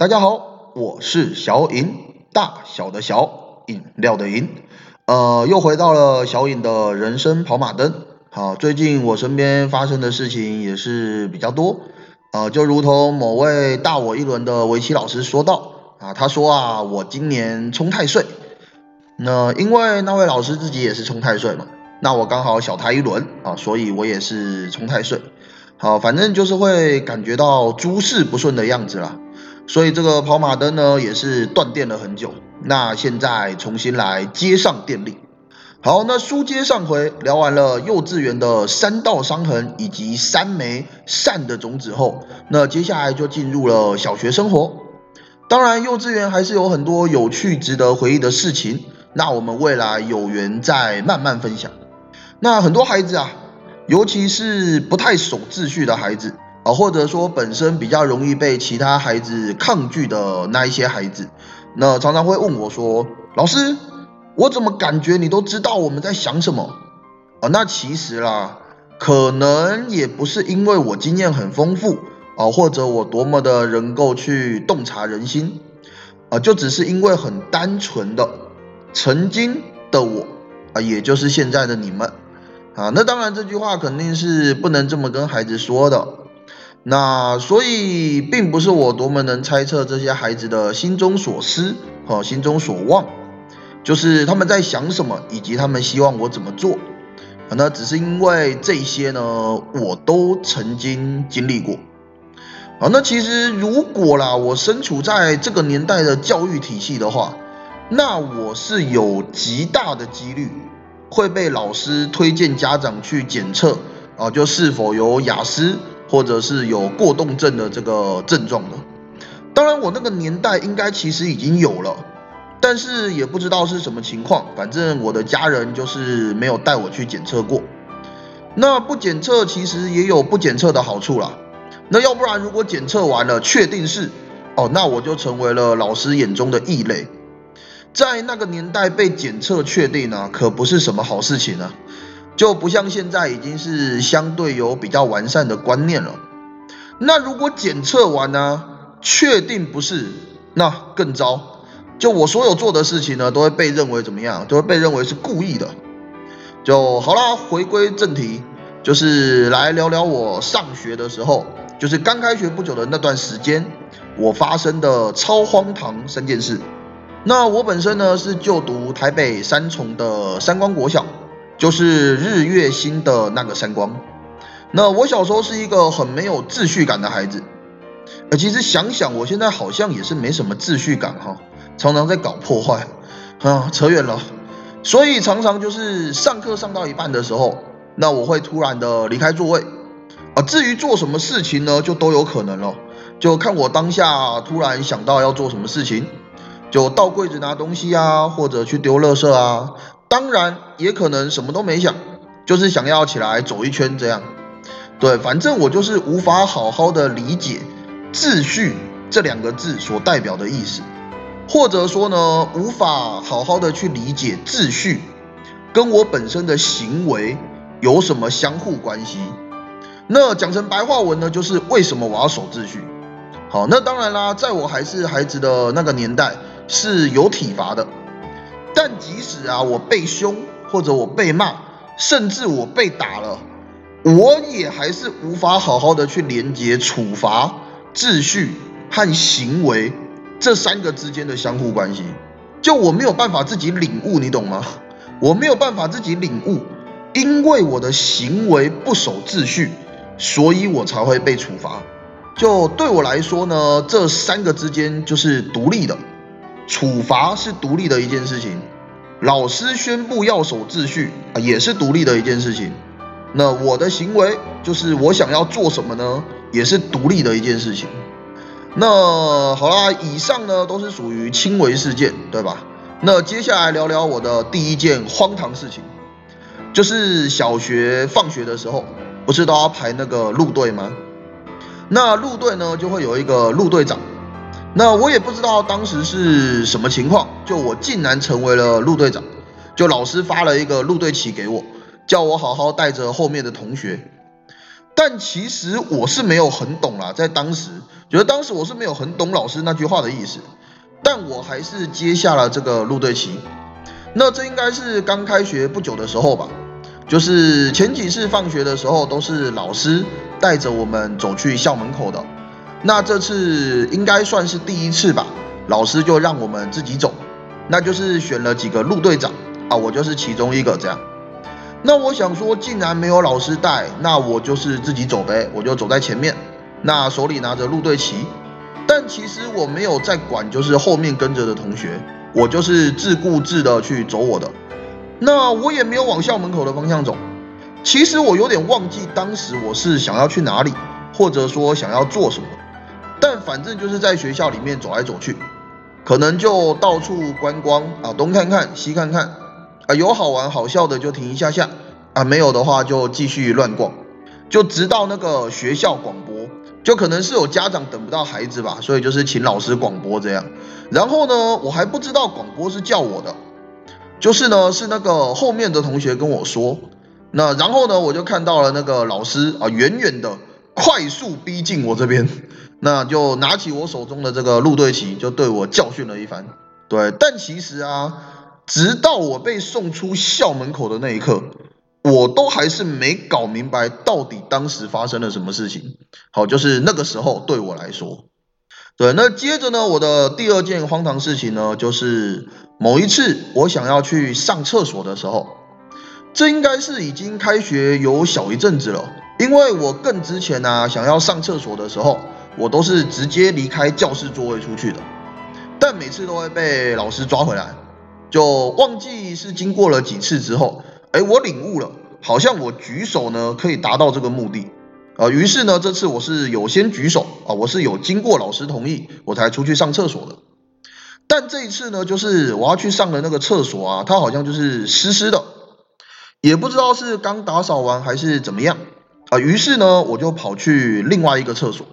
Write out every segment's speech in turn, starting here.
大家好，我是小尹，大小的小饮料的饮，呃，又回到了小尹的人生跑马灯。好，最近我身边发生的事情也是比较多，呃，就如同某位大我一轮的围棋老师说到，啊，他说啊，我今年冲太岁，那因为那位老师自己也是冲太岁嘛，那我刚好小他一轮啊，所以我也是冲太岁。好，反正就是会感觉到诸事不顺的样子啦。所以这个跑马灯呢也是断电了很久，那现在重新来接上电力。好，那书接上回，聊完了幼稚园的三道伤痕以及三枚善的种子后，那接下来就进入了小学生活。当然，幼稚园还是有很多有趣、值得回忆的事情。那我们未来有缘再慢慢分享。那很多孩子啊，尤其是不太守秩序的孩子。或者说本身比较容易被其他孩子抗拒的那一些孩子，那常常会问我说：“老师，我怎么感觉你都知道我们在想什么？”啊，那其实啦，可能也不是因为我经验很丰富啊，或者我多么的能够去洞察人心啊，就只是因为很单纯的曾经的我啊，也就是现在的你们啊。那当然，这句话肯定是不能这么跟孩子说的。那所以并不是我多么能猜测这些孩子的心中所思和心中所望，就是他们在想什么，以及他们希望我怎么做。那只是因为这些呢，我都曾经经历过。啊，那其实如果啦，我身处在这个年代的教育体系的话，那我是有极大的几率会被老师推荐家长去检测啊，就是否有雅思。或者是有过动症的这个症状的，当然我那个年代应该其实已经有了，但是也不知道是什么情况，反正我的家人就是没有带我去检测过。那不检测其实也有不检测的好处啦。那要不然如果检测完了确定是，哦，那我就成为了老师眼中的异类。在那个年代被检测确定呢，可不是什么好事情啊。就不像现在已经是相对有比较完善的观念了。那如果检测完呢，确定不是，那更糟。就我所有做的事情呢，都会被认为怎么样？都会被认为是故意的。就好啦，回归正题，就是来聊聊我上学的时候，就是刚开学不久的那段时间，我发生的超荒唐三件事。那我本身呢是就读台北三重的三光国小。就是日月星的那个三光。那我小时候是一个很没有秩序感的孩子，呃，其实想想我现在好像也是没什么秩序感哈，常常在搞破坏，啊，扯远了。所以常常就是上课上到一半的时候，那我会突然的离开座位，啊，至于做什么事情呢，就都有可能了，就看我当下突然想到要做什么事情，就到柜子拿东西啊，或者去丢垃圾啊。当然也可能什么都没想，就是想要起来走一圈这样。对，反正我就是无法好好的理解“秩序”这两个字所代表的意思，或者说呢，无法好好的去理解秩序跟我本身的行为有什么相互关系。那讲成白话文呢，就是为什么我要守秩序？好，那当然啦，在我还是孩子的那个年代是有体罚的。但即使啊，我被凶，或者我被骂，甚至我被打了，我也还是无法好好的去连接处罚、秩序和行为这三个之间的相互关系。就我没有办法自己领悟，你懂吗？我没有办法自己领悟，因为我的行为不守秩序，所以我才会被处罚。就对我来说呢，这三个之间就是独立的。处罚是独立的一件事情，老师宣布要守秩序啊，也是独立的一件事情。那我的行为就是我想要做什么呢，也是独立的一件事情。那好啦，以上呢都是属于轻微事件，对吧？那接下来聊聊我的第一件荒唐事情，就是小学放学的时候，不是都要排那个路队吗？那路队呢就会有一个路队长。那我也不知道当时是什么情况，就我竟然成为了路队长，就老师发了一个路队旗给我，叫我好好带着后面的同学。但其实我是没有很懂啦，在当时觉得当时我是没有很懂老师那句话的意思，但我还是接下了这个路队旗。那这应该是刚开学不久的时候吧，就是前几次放学的时候都是老师带着我们走去校门口的，那这次应该算是第一次吧，老师就让我们自己走，那就是选了几个路队长啊，我就是其中一个这样。那我想说，既然没有老师带，那我就是自己走呗，我就走在前面，那手里拿着路队旗，但其实我没有在管，就是后面跟着的同学。我就是自顾自的去走我的，那我也没有往校门口的方向走。其实我有点忘记当时我是想要去哪里，或者说想要做什么。但反正就是在学校里面走来走去，可能就到处观光啊，东看看西看看啊，有好玩好笑的就停一下下啊，没有的话就继续乱逛，就直到那个学校广播。就可能是有家长等不到孩子吧，所以就是请老师广播这样。然后呢，我还不知道广播是叫我的，就是呢是那个后面的同学跟我说。那然后呢，我就看到了那个老师啊，远远的快速逼近我这边，那就拿起我手中的这个路队旗，就对我教训了一番。对，但其实啊，直到我被送出校门口的那一刻。我都还是没搞明白到底当时发生了什么事情。好，就是那个时候对我来说，对。那接着呢，我的第二件荒唐事情呢，就是某一次我想要去上厕所的时候，这应该是已经开学有小一阵子了。因为我更之前呢，想要上厕所的时候，我都是直接离开教室座位出去的，但每次都会被老师抓回来，就忘记是经过了几次之后。哎，我领悟了，好像我举手呢可以达到这个目的，啊，于是呢这次我是有先举手啊，我是有经过老师同意我才出去上厕所的，但这一次呢就是我要去上的那个厕所啊，它好像就是湿湿的，也不知道是刚打扫完还是怎么样。啊，于是呢我就跑去另外一个厕所，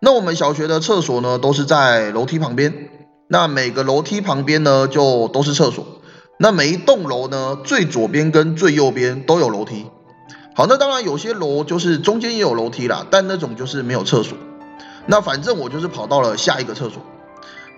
那我们小学的厕所呢都是在楼梯旁边，那每个楼梯旁边呢就都是厕所。那每一栋楼呢，最左边跟最右边都有楼梯。好，那当然有些楼就是中间也有楼梯啦，但那种就是没有厕所。那反正我就是跑到了下一个厕所，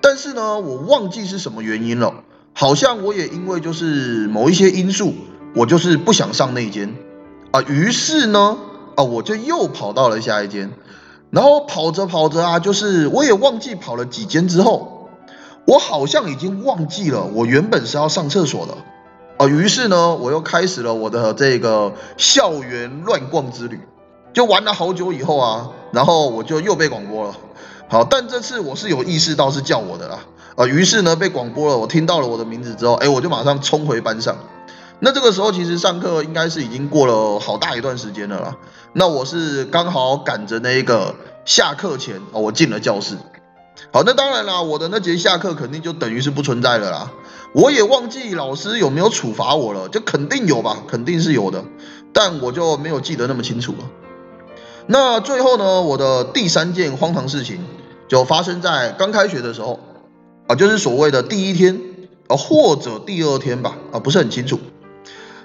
但是呢，我忘记是什么原因了，好像我也因为就是某一些因素，我就是不想上那间啊，于是呢，啊，我就又跑到了下一间，然后跑着跑着啊，就是我也忘记跑了几间之后。我好像已经忘记了，我原本是要上厕所的，哦，于是呢，我又开始了我的这个校园乱逛之旅，就玩了好久以后啊，然后我就又被广播了，好，但这次我是有意识到是叫我的啦，啊，于是呢被广播了，我听到了我的名字之后，哎，我就马上冲回班上，那这个时候其实上课应该是已经过了好大一段时间了啦，那我是刚好赶着那一个下课前，啊，我进了教室。好，那当然啦，我的那节下课肯定就等于是不存在了啦。我也忘记老师有没有处罚我了，就肯定有吧，肯定是有的，但我就没有记得那么清楚了。那最后呢，我的第三件荒唐事情就发生在刚开学的时候啊，就是所谓的第一天啊，或者第二天吧，啊，不是很清楚。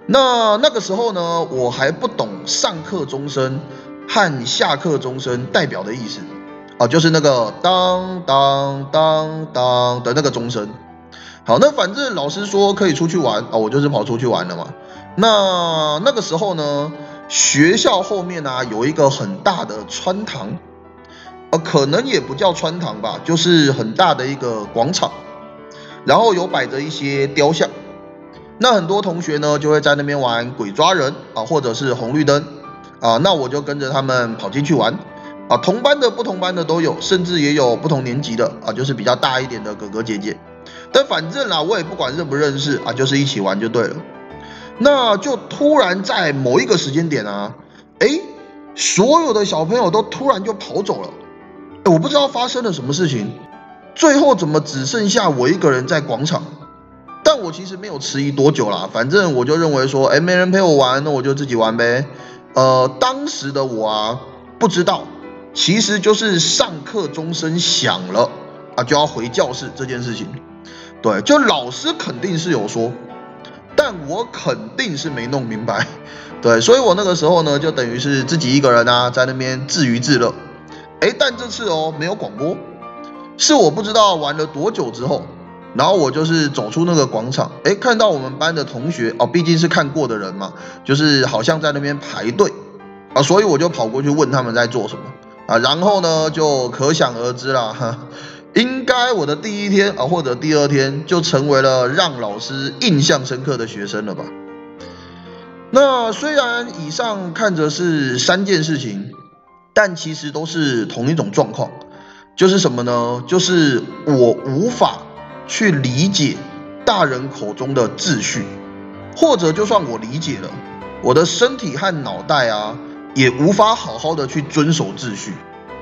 那那个时候呢，我还不懂上课钟声和下课钟声代表的意思。啊，就是那个当当当当的那个钟声。好，那反正老师说可以出去玩啊，我就是跑出去玩了嘛。那那个时候呢，学校后面呢有一个很大的穿堂，呃，可能也不叫穿堂吧，就是很大的一个广场，然后有摆着一些雕像。那很多同学呢就会在那边玩鬼抓人啊，或者是红绿灯啊，那我就跟着他们跑进去玩。啊，同班的、不同班的都有，甚至也有不同年级的啊，就是比较大一点的哥哥姐姐。但反正啦，我也不管认不认识啊，就是一起玩就对了。那就突然在某一个时间点啊，哎，所有的小朋友都突然就跑走了。我不知道发生了什么事情，最后怎么只剩下我一个人在广场？我其实没有迟疑多久啦，反正我就认为说，哎，没人陪我玩，那我就自己玩呗。呃，当时的我啊，不知道。其实就是上课钟声响了啊，就要回教室这件事情。对，就老师肯定是有说，但我肯定是没弄明白。对，所以我那个时候呢，就等于是自己一个人啊，在那边自娱自乐。哎，但这次哦没有广播，是我不知道玩了多久之后，然后我就是走出那个广场，哎，看到我们班的同学哦，毕竟是看过的人嘛，就是好像在那边排队啊，所以我就跑过去问他们在做什么啊，然后呢就可想而知啦，哈。应该我的第一天啊，或者第二天就成为了让老师印象深刻的学生了吧？那虽然以上看着是三件事情，但其实都是同一种状况，就是什么呢？就是我无法去理解大人口中的秩序，或者就算我理解了，我的身体和脑袋啊，也无法好好的去遵守秩序。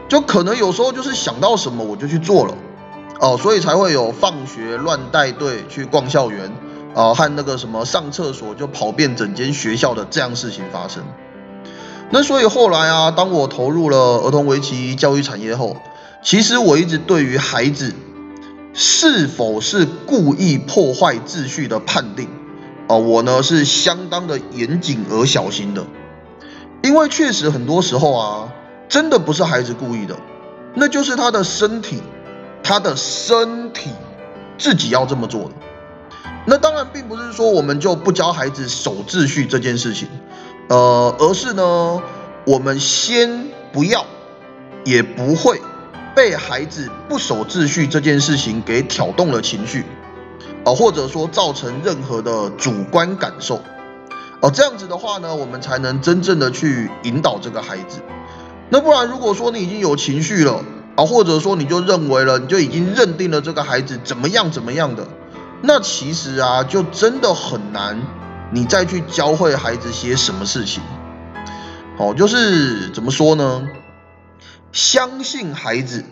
就可能有时候就是想到什么我就去做了，哦，所以才会有放学乱带队去逛校园，啊，和那个什么上厕所就跑遍整间学校的这样事情发生。那所以后来啊，当我投入了儿童围棋教育产业后，其实我一直对于孩子是否是故意破坏秩序的判定，啊，我呢是相当的严谨而小心的，因为确实很多时候啊。真的不是孩子故意的，那就是他的身体，他的身体自己要这么做的。那当然并不是说我们就不教孩子守秩序这件事情，呃，而是呢，我们先不要，也不会被孩子不守秩序这件事情给挑动了情绪，啊，或者说造成任何的主观感受，哦，这样子的话呢，我们才能真正的去引导这个孩子。那不然，如果说你已经有情绪了啊，或者说你就认为了，你就已经认定了这个孩子怎么样怎么样的，那其实啊，就真的很难，你再去教会孩子些什么事情。好，就是怎么说呢？相信孩子，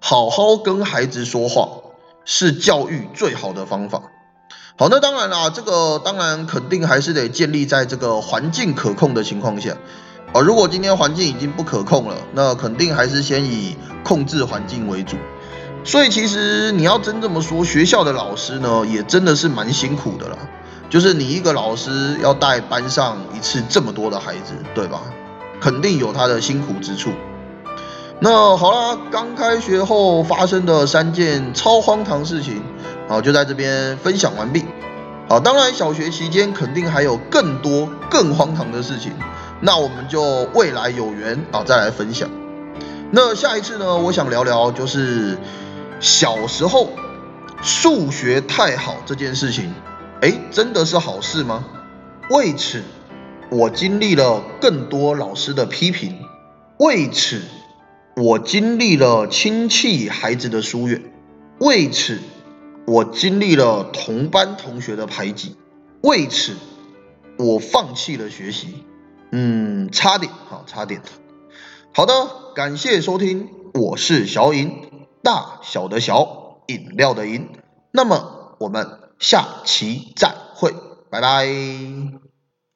好好跟孩子说话，是教育最好的方法。好，那当然啦，这个当然肯定还是得建立在这个环境可控的情况下。啊，如果今天环境已经不可控了，那肯定还是先以控制环境为主。所以其实你要真这么说，学校的老师呢，也真的是蛮辛苦的啦。就是你一个老师要带班上一次这么多的孩子，对吧？肯定有他的辛苦之处。那好啦，刚开学后发生的三件超荒唐事情，好就在这边分享完毕。好，当然小学期间肯定还有更多更荒唐的事情。那我们就未来有缘啊，再来分享。那下一次呢，我想聊聊就是小时候数学太好这件事情，哎，真的是好事吗？为此，我经历了更多老师的批评；为此，我经历了亲戚孩子的疏远；为此，我经历了同班同学的排挤；为此，我放弃了学习。嗯，差点，好，差点。好的，感谢收听，我是小饮，大小的小，饮料的饮。那么我们下期再会，拜拜。